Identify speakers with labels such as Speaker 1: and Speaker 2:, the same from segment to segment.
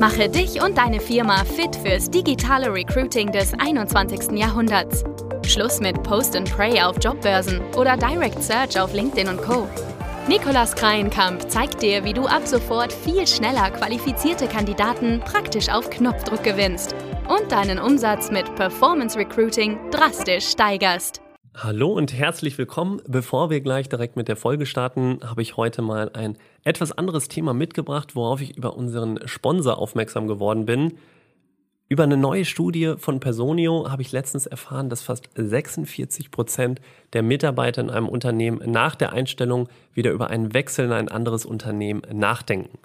Speaker 1: Mache dich und deine Firma fit fürs digitale Recruiting des 21. Jahrhunderts. Schluss mit Post and Pray auf Jobbörsen oder Direct Search auf LinkedIn und Co. Nikolas Kreienkamp zeigt dir, wie du ab sofort viel schneller qualifizierte Kandidaten praktisch auf Knopfdruck gewinnst und deinen Umsatz mit Performance Recruiting drastisch steigerst.
Speaker 2: Hallo und herzlich willkommen. Bevor wir gleich direkt mit der Folge starten, habe ich heute mal ein etwas anderes Thema mitgebracht, worauf ich über unseren Sponsor aufmerksam geworden bin. Über eine neue Studie von Personio habe ich letztens erfahren, dass fast 46 Prozent der Mitarbeiter in einem Unternehmen nach der Einstellung wieder über einen Wechsel in ein anderes Unternehmen nachdenken.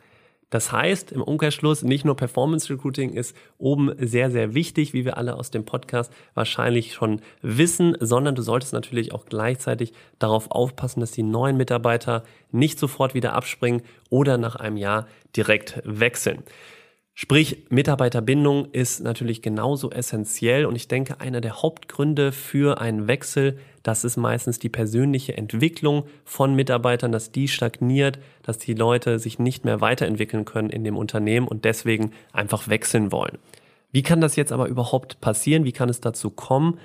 Speaker 2: Das heißt, im Umkehrschluss, nicht nur Performance Recruiting ist oben sehr, sehr wichtig, wie wir alle aus dem Podcast wahrscheinlich schon wissen, sondern du solltest natürlich auch gleichzeitig darauf aufpassen, dass die neuen Mitarbeiter nicht sofort wieder abspringen oder nach einem Jahr direkt wechseln. Sprich, Mitarbeiterbindung ist natürlich genauso essentiell und ich denke, einer der Hauptgründe für einen Wechsel, das ist meistens die persönliche Entwicklung von Mitarbeitern, dass die stagniert, dass die Leute sich nicht mehr weiterentwickeln können in dem Unternehmen und deswegen einfach wechseln wollen. Wie kann das jetzt aber überhaupt passieren? Wie kann es dazu kommen?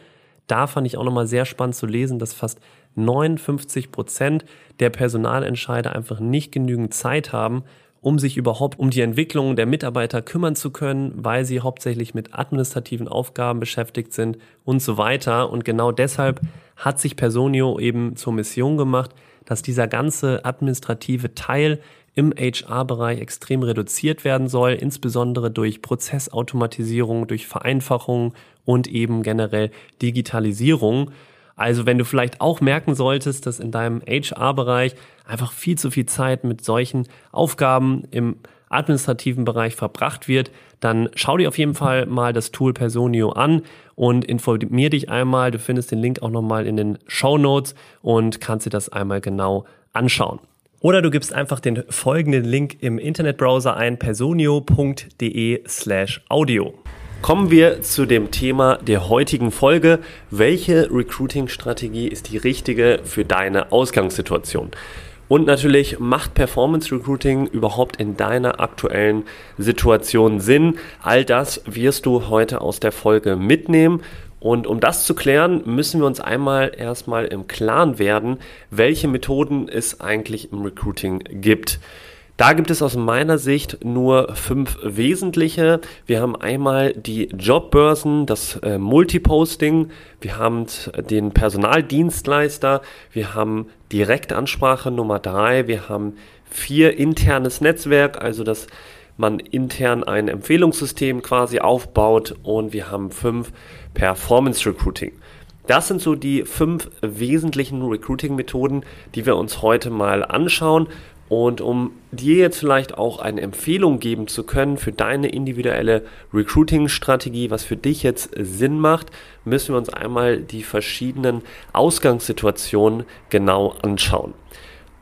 Speaker 2: Da fand ich auch nochmal sehr spannend zu lesen, dass fast 59 Prozent der Personalentscheider einfach nicht genügend Zeit haben, um sich überhaupt um die Entwicklung der Mitarbeiter kümmern zu können, weil sie hauptsächlich mit administrativen Aufgaben beschäftigt sind und so weiter. Und genau deshalb hat sich Personio eben zur Mission gemacht, dass dieser ganze administrative Teil im HR-Bereich extrem reduziert werden soll, insbesondere durch Prozessautomatisierung, durch Vereinfachung und eben generell Digitalisierung. Also wenn du vielleicht auch merken solltest, dass in deinem HR-Bereich einfach viel zu viel Zeit mit solchen Aufgaben im administrativen Bereich verbracht wird, dann schau dir auf jeden Fall mal das Tool Personio an und informier dich einmal. Du findest den Link auch nochmal in den Show Notes und kannst dir das einmal genau anschauen. Oder du gibst einfach den folgenden Link im Internetbrowser ein, personio.de slash audio. Kommen wir zu dem Thema der heutigen Folge. Welche Recruiting-Strategie ist die richtige für deine Ausgangssituation? Und natürlich macht Performance Recruiting überhaupt in deiner aktuellen Situation Sinn? All das wirst du heute aus der Folge mitnehmen. Und um das zu klären, müssen wir uns einmal erstmal im Klaren werden, welche Methoden es eigentlich im Recruiting gibt. Da gibt es aus meiner Sicht nur fünf wesentliche. Wir haben einmal die Jobbörsen, das äh, Multiposting, wir haben den Personaldienstleister, wir haben Direktansprache Nummer drei, wir haben vier internes Netzwerk, also dass man intern ein Empfehlungssystem quasi aufbaut und wir haben fünf Performance Recruiting. Das sind so die fünf wesentlichen Recruiting-Methoden, die wir uns heute mal anschauen. Und um dir jetzt vielleicht auch eine Empfehlung geben zu können für deine individuelle Recruiting-Strategie, was für dich jetzt Sinn macht, müssen wir uns einmal die verschiedenen Ausgangssituationen genau anschauen.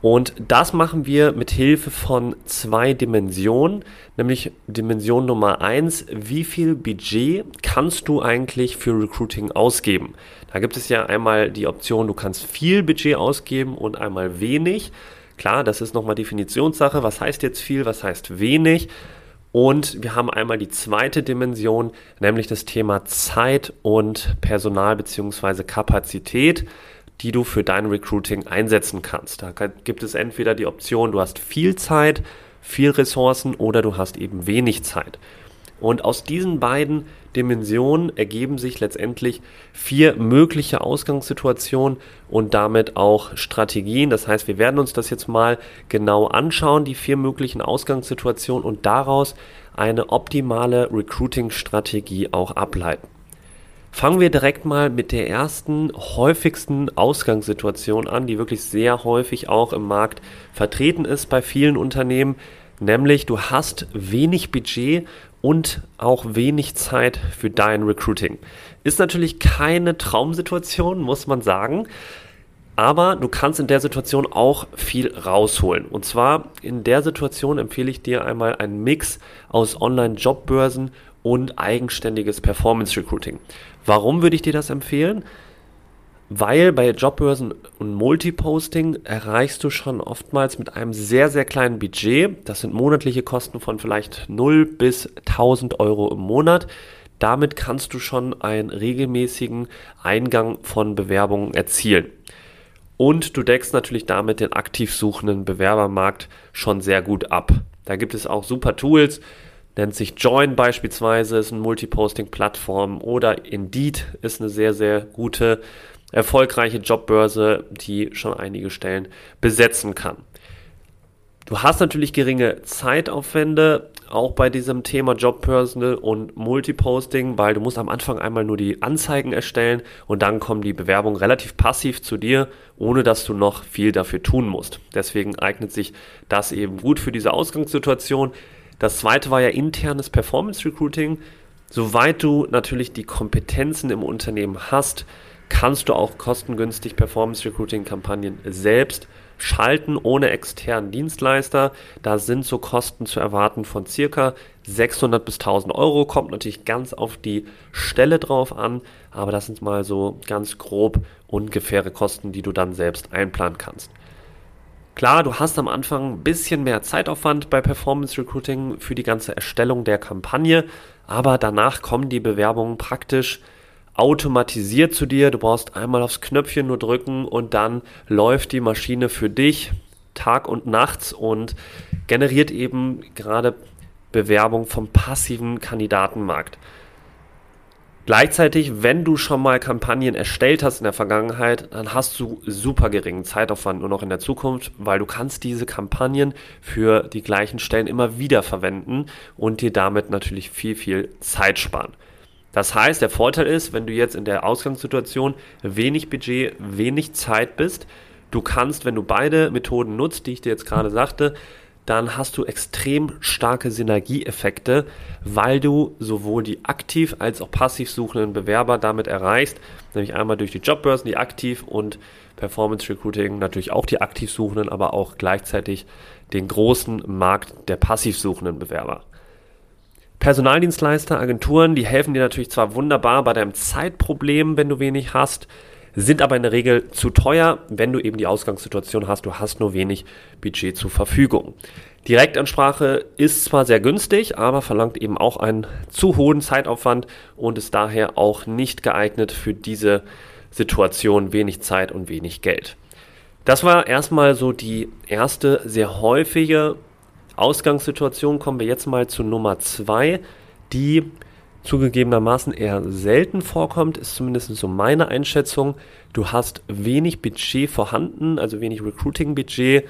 Speaker 2: Und das machen wir mit Hilfe von zwei Dimensionen, nämlich Dimension Nummer eins: wie viel Budget kannst du eigentlich für Recruiting ausgeben? Da gibt es ja einmal die Option, du kannst viel Budget ausgeben und einmal wenig. Klar, das ist nochmal Definitionssache. Was heißt jetzt viel, was heißt wenig? Und wir haben einmal die zweite Dimension, nämlich das Thema Zeit und Personal bzw. Kapazität, die du für dein Recruiting einsetzen kannst. Da gibt es entweder die Option, du hast viel Zeit, viel Ressourcen oder du hast eben wenig Zeit. Und aus diesen beiden Dimensionen ergeben sich letztendlich vier mögliche Ausgangssituationen und damit auch Strategien. Das heißt, wir werden uns das jetzt mal genau anschauen, die vier möglichen Ausgangssituationen und daraus eine optimale Recruiting-Strategie auch ableiten. Fangen wir direkt mal mit der ersten häufigsten Ausgangssituation an, die wirklich sehr häufig auch im Markt vertreten ist bei vielen Unternehmen, nämlich du hast wenig Budget und auch wenig Zeit für dein Recruiting. Ist natürlich keine Traumsituation, muss man sagen. Aber du kannst in der Situation auch viel rausholen. Und zwar in der Situation empfehle ich dir einmal einen Mix aus Online-Jobbörsen und eigenständiges Performance Recruiting. Warum würde ich dir das empfehlen? Weil bei Jobbörsen und Multiposting erreichst du schon oftmals mit einem sehr, sehr kleinen Budget, das sind monatliche Kosten von vielleicht 0 bis 1000 Euro im Monat, damit kannst du schon einen regelmäßigen Eingang von Bewerbungen erzielen. Und du deckst natürlich damit den aktiv suchenden Bewerbermarkt schon sehr gut ab. Da gibt es auch super Tools, nennt sich Join beispielsweise, ist eine Multiposting-Plattform oder Indeed ist eine sehr, sehr gute, erfolgreiche Jobbörse, die schon einige Stellen besetzen kann. Du hast natürlich geringe Zeitaufwände, auch bei diesem Thema Jobpersonal und Multiposting, weil du musst am Anfang einmal nur die Anzeigen erstellen und dann kommen die Bewerbungen relativ passiv zu dir, ohne dass du noch viel dafür tun musst. Deswegen eignet sich das eben gut für diese Ausgangssituation. Das zweite war ja internes Performance Recruiting. Soweit du natürlich die Kompetenzen im Unternehmen hast, kannst du auch kostengünstig Performance Recruiting Kampagnen selbst schalten ohne externen Dienstleister. Da sind so Kosten zu erwarten von circa 600 bis 1000 Euro. Kommt natürlich ganz auf die Stelle drauf an, aber das sind mal so ganz grob ungefähre Kosten, die du dann selbst einplanen kannst. Klar, du hast am Anfang ein bisschen mehr Zeitaufwand bei Performance Recruiting für die ganze Erstellung der Kampagne, aber danach kommen die Bewerbungen praktisch automatisiert zu dir. Du brauchst einmal aufs Knöpfchen nur drücken und dann läuft die Maschine für dich Tag und Nacht und generiert eben gerade Bewerbung vom passiven Kandidatenmarkt. Gleichzeitig, wenn du schon mal Kampagnen erstellt hast in der Vergangenheit, dann hast du super geringen Zeitaufwand nur noch in der Zukunft, weil du kannst diese Kampagnen für die gleichen Stellen immer wieder verwenden und dir damit natürlich viel, viel Zeit sparen. Das heißt, der Vorteil ist, wenn du jetzt in der Ausgangssituation wenig Budget, wenig Zeit bist, du kannst, wenn du beide Methoden nutzt, die ich dir jetzt gerade sagte, dann hast du extrem starke Synergieeffekte, weil du sowohl die aktiv als auch passiv suchenden Bewerber damit erreichst, nämlich einmal durch die Jobbörsen, die aktiv und Performance Recruiting natürlich auch die aktiv suchenden, aber auch gleichzeitig den großen Markt der passiv suchenden Bewerber. Personaldienstleister, Agenturen, die helfen dir natürlich zwar wunderbar bei deinem Zeitproblem, wenn du wenig hast, sind aber in der Regel zu teuer, wenn du eben die Ausgangssituation hast, du hast nur wenig Budget zur Verfügung. Direktansprache ist zwar sehr günstig, aber verlangt eben auch einen zu hohen Zeitaufwand und ist daher auch nicht geeignet für diese Situation wenig Zeit und wenig Geld. Das war erstmal so die erste sehr häufige Ausgangssituation kommen wir jetzt mal zu Nummer zwei, die zugegebenermaßen eher selten vorkommt, ist zumindest so meine Einschätzung. Du hast wenig Budget vorhanden, also wenig Recruiting-Budget,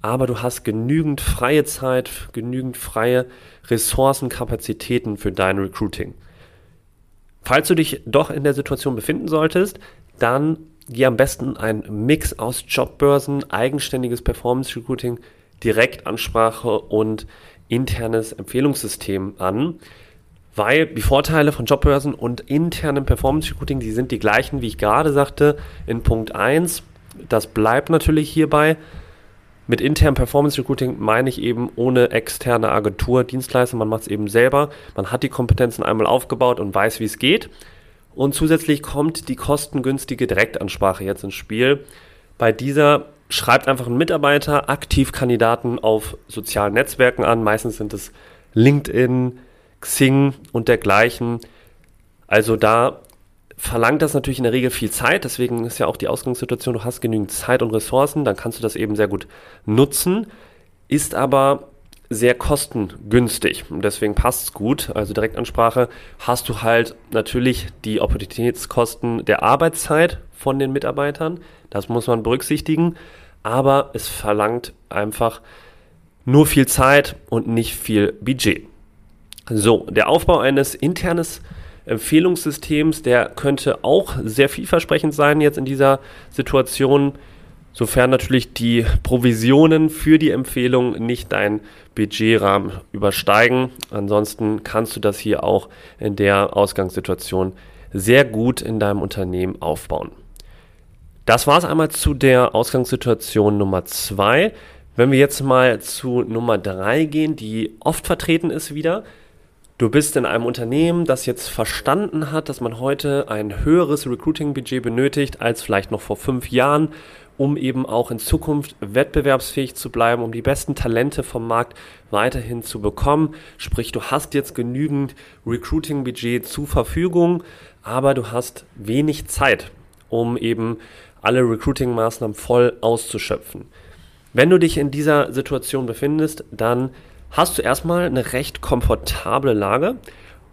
Speaker 2: aber du hast genügend freie Zeit, genügend freie Ressourcenkapazitäten für dein Recruiting. Falls du dich doch in der Situation befinden solltest, dann geh am besten einen Mix aus Jobbörsen, eigenständiges Performance Recruiting, Direktansprache und internes Empfehlungssystem an, weil die Vorteile von Jobbörsen und internem Performance Recruiting, die sind die gleichen, wie ich gerade sagte, in Punkt 1. Das bleibt natürlich hierbei. Mit internem Performance Recruiting meine ich eben ohne externe Agentur, Dienstleister, man macht es eben selber. Man hat die Kompetenzen einmal aufgebaut und weiß, wie es geht. Und zusätzlich kommt die kostengünstige Direktansprache jetzt ins Spiel. Bei dieser schreibt einfach ein Mitarbeiter aktiv Kandidaten auf sozialen Netzwerken an. Meistens sind es LinkedIn, Xing und dergleichen. Also da verlangt das natürlich in der Regel viel Zeit. Deswegen ist ja auch die Ausgangssituation, du hast genügend Zeit und Ressourcen, dann kannst du das eben sehr gut nutzen. Ist aber sehr kostengünstig und deswegen passt es gut. Also Direktansprache hast du halt natürlich die Opportunitätskosten der Arbeitszeit von den Mitarbeitern. Das muss man berücksichtigen aber es verlangt einfach nur viel Zeit und nicht viel Budget. So, der Aufbau eines internes Empfehlungssystems, der könnte auch sehr vielversprechend sein jetzt in dieser Situation, sofern natürlich die Provisionen für die Empfehlung nicht dein Budgetrahmen übersteigen. Ansonsten kannst du das hier auch in der Ausgangssituation sehr gut in deinem Unternehmen aufbauen. Das war es einmal zu der Ausgangssituation Nummer zwei. Wenn wir jetzt mal zu Nummer drei gehen, die oft vertreten ist wieder. Du bist in einem Unternehmen, das jetzt verstanden hat, dass man heute ein höheres Recruiting-Budget benötigt als vielleicht noch vor fünf Jahren, um eben auch in Zukunft wettbewerbsfähig zu bleiben, um die besten Talente vom Markt weiterhin zu bekommen. Sprich, du hast jetzt genügend Recruiting-Budget zur Verfügung, aber du hast wenig Zeit, um eben alle Recruiting-Maßnahmen voll auszuschöpfen. Wenn du dich in dieser Situation befindest, dann hast du erstmal eine recht komfortable Lage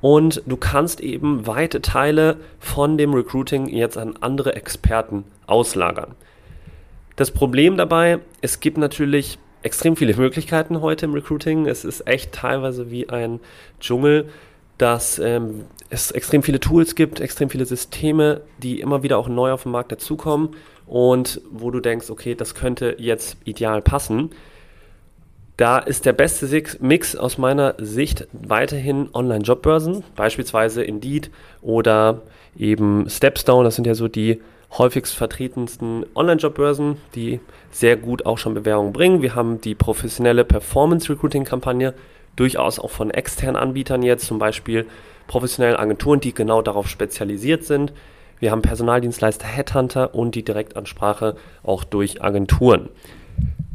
Speaker 2: und du kannst eben weite Teile von dem Recruiting jetzt an andere Experten auslagern. Das Problem dabei, es gibt natürlich extrem viele Möglichkeiten heute im Recruiting. Es ist echt teilweise wie ein Dschungel, dass ähm, es extrem viele Tools gibt, extrem viele Systeme, die immer wieder auch neu auf den Markt dazukommen und wo du denkst, okay, das könnte jetzt ideal passen. Da ist der beste Mix aus meiner Sicht weiterhin Online-Jobbörsen, beispielsweise Indeed oder eben Stepstone. Das sind ja so die häufigst vertretensten Online-Jobbörsen, die sehr gut auch schon Bewerbungen bringen. Wir haben die professionelle Performance-Recruiting-Kampagne, durchaus auch von externen Anbietern jetzt, zum Beispiel professionellen Agenturen, die genau darauf spezialisiert sind. Wir haben Personaldienstleister Headhunter und die Direktansprache auch durch Agenturen.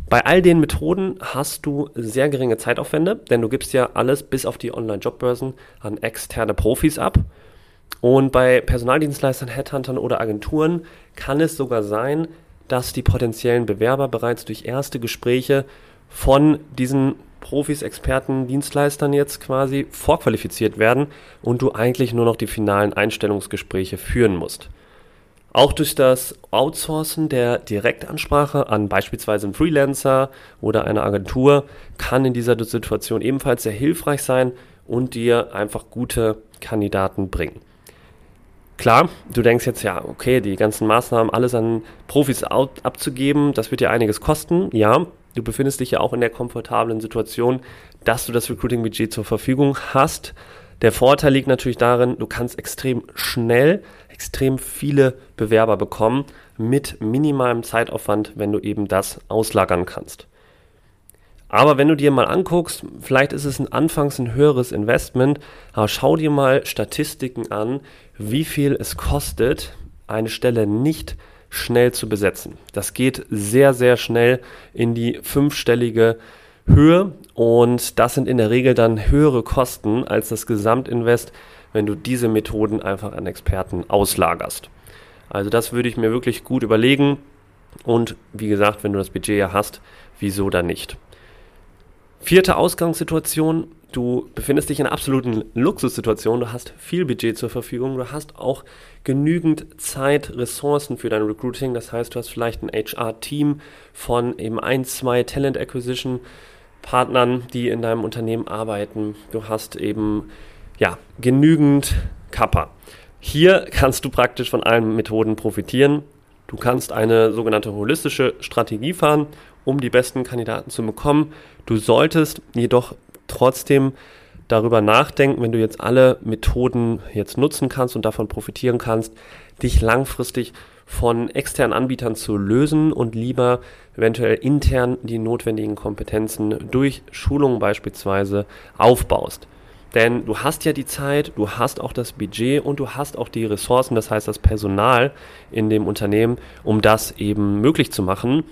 Speaker 2: Bei all den Methoden hast du sehr geringe Zeitaufwände, denn du gibst ja alles bis auf die Online-Jobbörsen an externe Profis ab. Und bei Personaldienstleistern, Headhuntern oder Agenturen kann es sogar sein, dass die potenziellen Bewerber bereits durch erste Gespräche von diesen Profis, Experten, Dienstleistern jetzt quasi vorqualifiziert werden und du eigentlich nur noch die finalen Einstellungsgespräche führen musst. Auch durch das Outsourcen der Direktansprache an beispielsweise einen Freelancer oder eine Agentur kann in dieser Situation ebenfalls sehr hilfreich sein und dir einfach gute Kandidaten bringen. Klar, du denkst jetzt ja, okay, die ganzen Maßnahmen, alles an Profis abzugeben, das wird dir einiges kosten. Ja, du befindest dich ja auch in der komfortablen Situation, dass du das Recruiting-Budget zur Verfügung hast. Der Vorteil liegt natürlich darin, du kannst extrem schnell extrem viele Bewerber bekommen mit minimalem Zeitaufwand, wenn du eben das auslagern kannst. Aber wenn du dir mal anguckst, vielleicht ist es ein anfangs ein höheres Investment, aber schau dir mal Statistiken an, wie viel es kostet, eine Stelle nicht schnell zu besetzen. Das geht sehr, sehr schnell in die fünfstellige Höhe und das sind in der Regel dann höhere Kosten als das Gesamtinvest, wenn du diese Methoden einfach an Experten auslagerst. Also das würde ich mir wirklich gut überlegen und wie gesagt, wenn du das Budget ja hast, wieso dann nicht? Vierte Ausgangssituation, du befindest dich in einer absoluten Luxussituation, du hast viel Budget zur Verfügung, du hast auch genügend Zeit, Ressourcen für dein Recruiting, das heißt, du hast vielleicht ein HR-Team von eben ein, zwei Talent Acquisition Partnern, die in deinem Unternehmen arbeiten, du hast eben ja, genügend Kappa. Hier kannst du praktisch von allen Methoden profitieren. Du kannst eine sogenannte holistische Strategie fahren, um die besten Kandidaten zu bekommen. Du solltest jedoch trotzdem darüber nachdenken, wenn du jetzt alle Methoden jetzt nutzen kannst und davon profitieren kannst, dich langfristig von externen Anbietern zu lösen und lieber eventuell intern die notwendigen Kompetenzen durch Schulungen beispielsweise aufbaust. Denn du hast ja die Zeit, du hast auch das Budget und du hast auch die Ressourcen, das heißt das Personal in dem Unternehmen, um das eben möglich zu machen.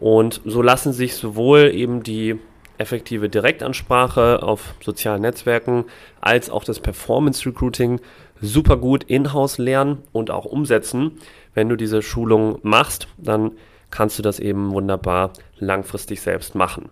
Speaker 2: Und so lassen sich sowohl eben die effektive Direktansprache auf sozialen Netzwerken als auch das Performance Recruiting super gut in-house lernen und auch umsetzen. Wenn du diese Schulung machst, dann kannst du das eben wunderbar langfristig selbst machen.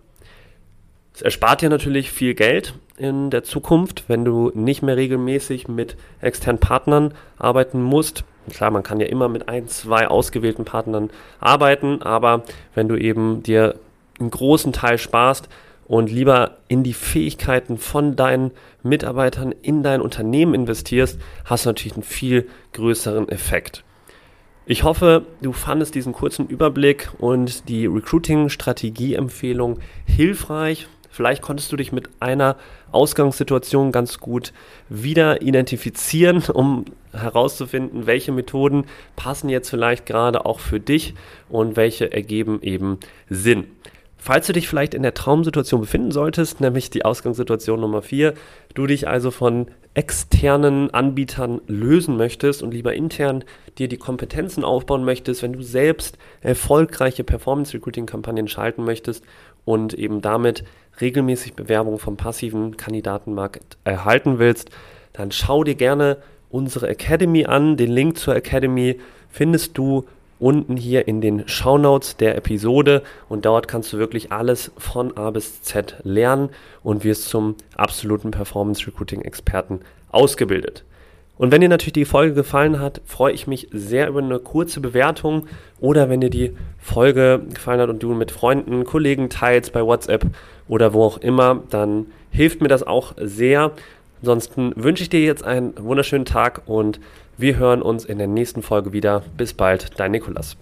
Speaker 2: Es erspart dir natürlich viel Geld in der Zukunft, wenn du nicht mehr regelmäßig mit externen Partnern arbeiten musst. Klar, man kann ja immer mit ein, zwei ausgewählten Partnern arbeiten, aber wenn du eben dir einen großen Teil sparst und lieber in die Fähigkeiten von deinen Mitarbeitern in dein Unternehmen investierst, hast du natürlich einen viel größeren Effekt. Ich hoffe, du fandest diesen kurzen Überblick und die Recruiting-Strategie-Empfehlung hilfreich Vielleicht konntest du dich mit einer Ausgangssituation ganz gut wieder identifizieren, um herauszufinden, welche Methoden passen jetzt vielleicht gerade auch für dich und welche ergeben eben Sinn. Falls du dich vielleicht in der Traumsituation befinden solltest, nämlich die Ausgangssituation Nummer 4, du dich also von externen Anbietern lösen möchtest und lieber intern dir die Kompetenzen aufbauen möchtest, wenn du selbst erfolgreiche Performance Recruiting Kampagnen schalten möchtest und eben damit regelmäßig Bewerbungen vom passiven Kandidatenmarkt erhalten willst, dann schau dir gerne unsere Academy an. Den Link zur Academy findest du unten hier in den Shownotes der Episode und dort kannst du wirklich alles von A bis Z lernen und wirst zum absoluten Performance Recruiting Experten ausgebildet. Und wenn dir natürlich die Folge gefallen hat, freue ich mich sehr über eine kurze Bewertung oder wenn dir die Folge gefallen hat und du mit Freunden, Kollegen teilst bei WhatsApp oder wo auch immer, dann hilft mir das auch sehr. Ansonsten wünsche ich dir jetzt einen wunderschönen Tag und wir hören uns in der nächsten Folge wieder. Bis bald, dein Nikolas.